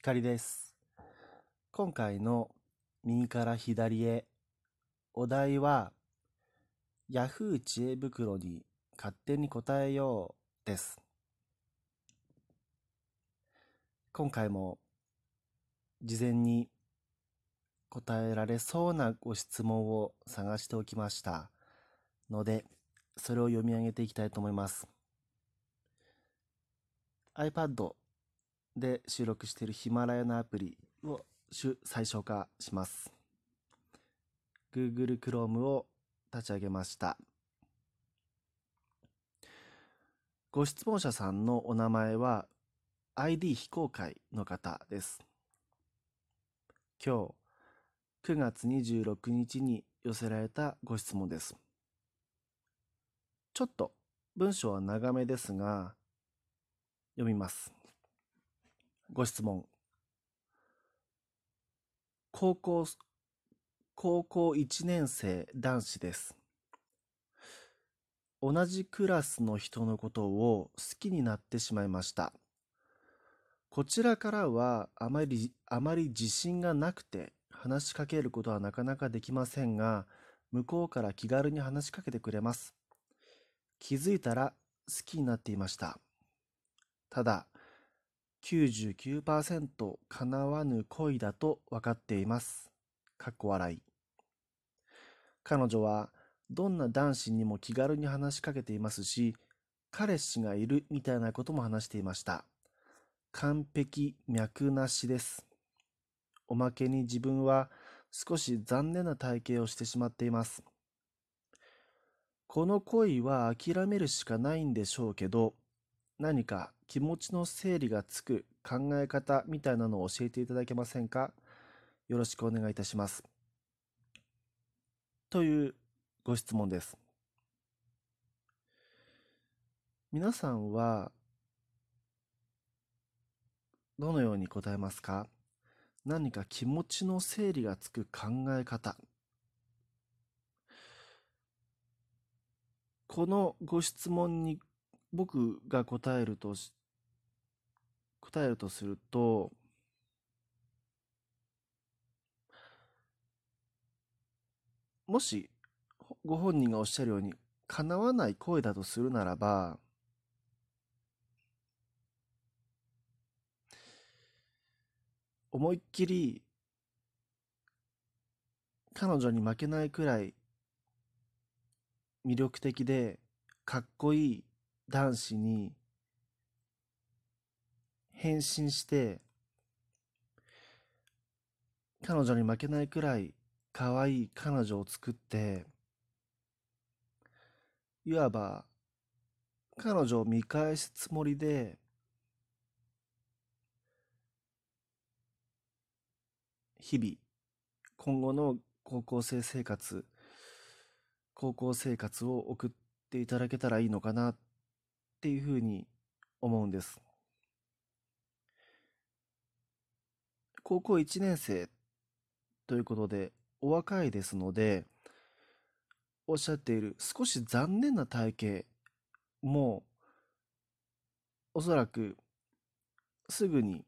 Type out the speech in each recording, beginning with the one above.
光です。今回の右から左へお題は Yahoo 知恵袋に勝手に答えようです。今回も事前に答えられそうなご質問を探しておきましたのでそれを読み上げていきたいと思います。iPad で収録しているヒマラヤのアプリを最小化します。Google Chrome を立ち上げました。ご質問者さんのお名前は ID 非公開の方です。今日9月26日に寄せられたご質問です。ちょっと文章は長めですが読みます。ご質問。高校、高校1年生男子です。同じクラスの人のことを好きになってしまいました。こちらからはあまり、あまり自信がなくて話しかけることはなかなかできませんが、向こうから気軽に話しかけてくれます。気づいたら好きになっていました。ただ、99%叶わぬ恋だと分かっています。かっこ笑い。彼女はどんな男子にも気軽に話しかけていますし、彼氏がいるみたいなことも話していました。完璧脈なしです。おまけに自分は少し残念な体型をしてしまっています。この恋は諦めるしかないんでしょうけど、何か気持ちの整理がつく考え方みたいなのを教えていただけませんか？よろしくお願いいたします。というご質問です。皆さんはどのように答えますか？何か気持ちの整理がつく考え方。このご質問に僕が答えると答えるとするともしご本人がおっしゃるように叶わない声だとするならば思いっきり彼女に負けないくらい魅力的でかっこいい男子に変身して彼女に負けないくらい可愛い彼女を作っていわば彼女を見返すつもりで日々今後の高校生生活高校生活を送っていただけたらいいのかなっていうふうに思うんです。高校1年生ということでお若いですのでおっしゃっている少し残念な体型もおそらくすぐに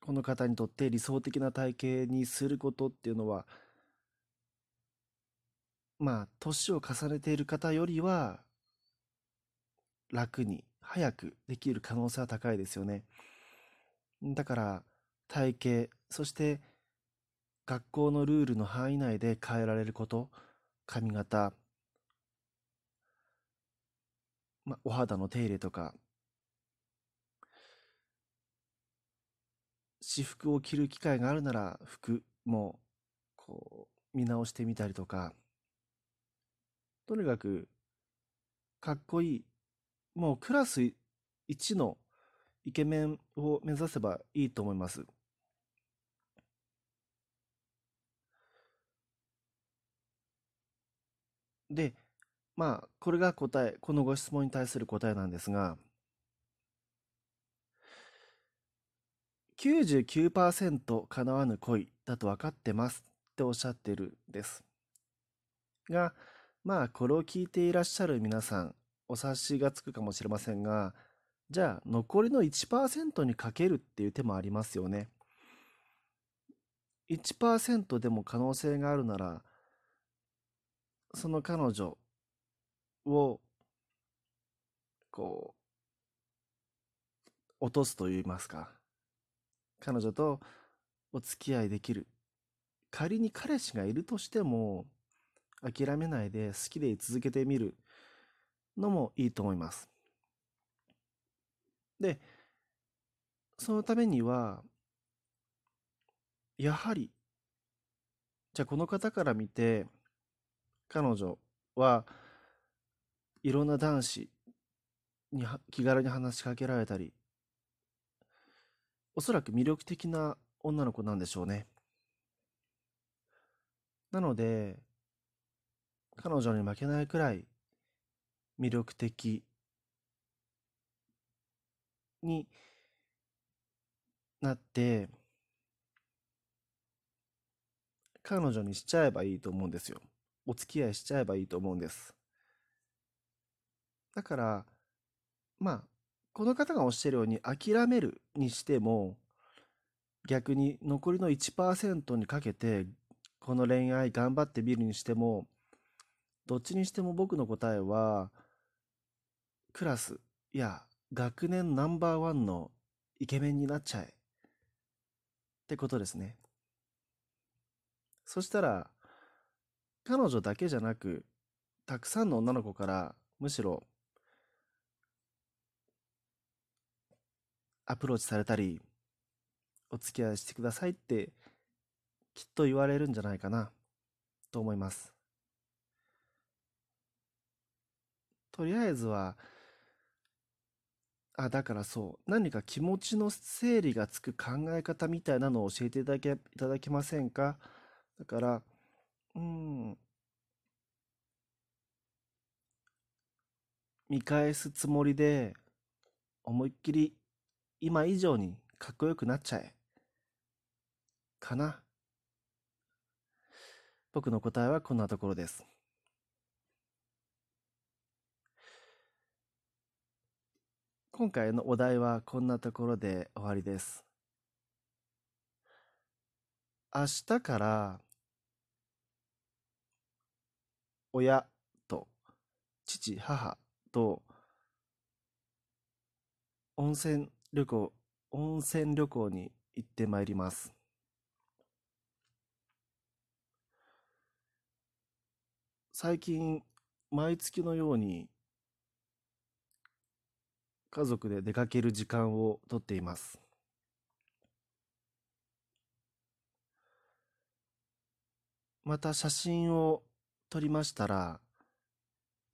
この方にとって理想的な体型にすることっていうのはまあ年を重ねている方よりは楽に早くできる可能性は高いですよね。だから体型そして学校のルールの範囲内で変えられること髪型、まあ、お肌の手入れとか私服を着る機会があるなら服もこう見直してみたりとかとにかくかっこいいもうクラス1のイケメンを目指せばいいと思います。で、まあ、これが答え、このご質問に対する答えなんですが、99%叶わぬ恋だと分かってますっておっしゃってるんです。が、まあ、これを聞いていらっしゃる皆さん、お察しがつくかもしれませんが、じゃあ残りの1%にかけるっていう手もありますよね。1%でも可能性があるならその彼女をこう落とすと言いますか。彼女とお付き合いできる。仮に彼氏がいるとしても諦めないで好きで続けてみるのもいいと思います。で、そのためには、やはり、じゃあこの方から見て、彼女はいろんな男子に気軽に話しかけられたり、おそらく魅力的な女の子なんでしょうね。なので、彼女に負けないくらい魅力的になって彼女にしちゃえばいいと思うんですよ。お付き合いしちゃえばいいと思うんです。だからまあこの方がおっしゃるように諦めるにしても逆に残りの1%にかけてこの恋愛頑張ってみるにしてもどっちにしても僕の答えはクラスや学年ナンバーワンのイケメンになっちゃえ。ってことですね。そしたら、彼女だけじゃなく、たくさんの女の子からむしろアプローチされたり、お付き合いしてくださいってきっと言われるんじゃないかなと思います。とりあえずはあ、だからそう、何か気持ちの整理がつく考え方みたいなのを教えていただけ、いただけませんか？だから、うん、見返すつもりで、思いっきり今以上にかっこよくなっちゃえ。かな。僕の答えはこんなところです。今回のお題はこんなところで終わりです。明日から親と父、母と温泉旅行、温泉旅行に行ってまいります。最近、毎月のように家族で出かける時間をとっています。また写真を撮りましたら、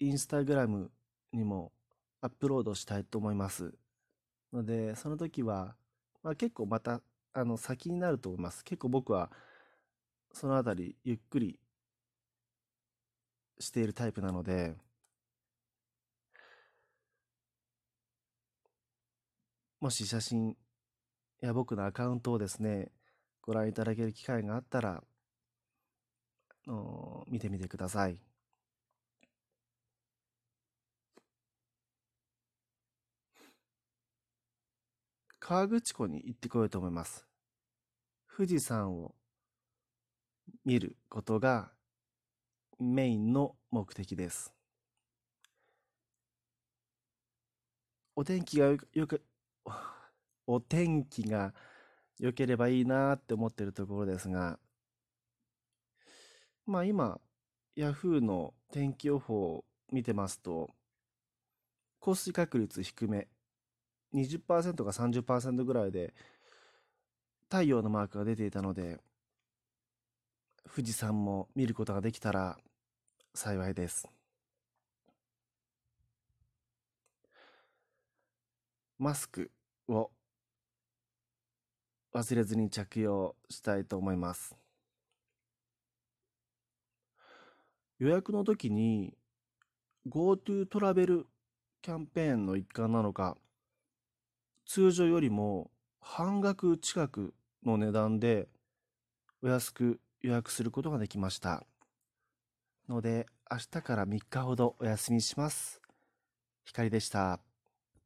インスタグラムにもアップロードしたいと思います。ので、その時は、まあ、結構また、あの、先になると思います。結構僕は、そのあたり、ゆっくりしているタイプなので、もし写真や僕のアカウントをですね、ご覧いただける機会があったら、見てみてください。河口湖に行ってこようと思います。富士山を見ることがメインの目的です。お天気がよく お天気が良ければいいなって思ってるところですが、まあ今、ヤフーの天気予報を見てますと、降水確率低め、20%か30%ぐらいで、太陽のマークが出ていたので、富士山も見ることができたら幸いです。マスク。を忘れずに着用したいと思います。予約の時に GoTo トラベルキャンペーンの一環なのか、通常よりも半額近くの値段でお安く予約することができました。ので、明日から3日ほどお休みします。光でした。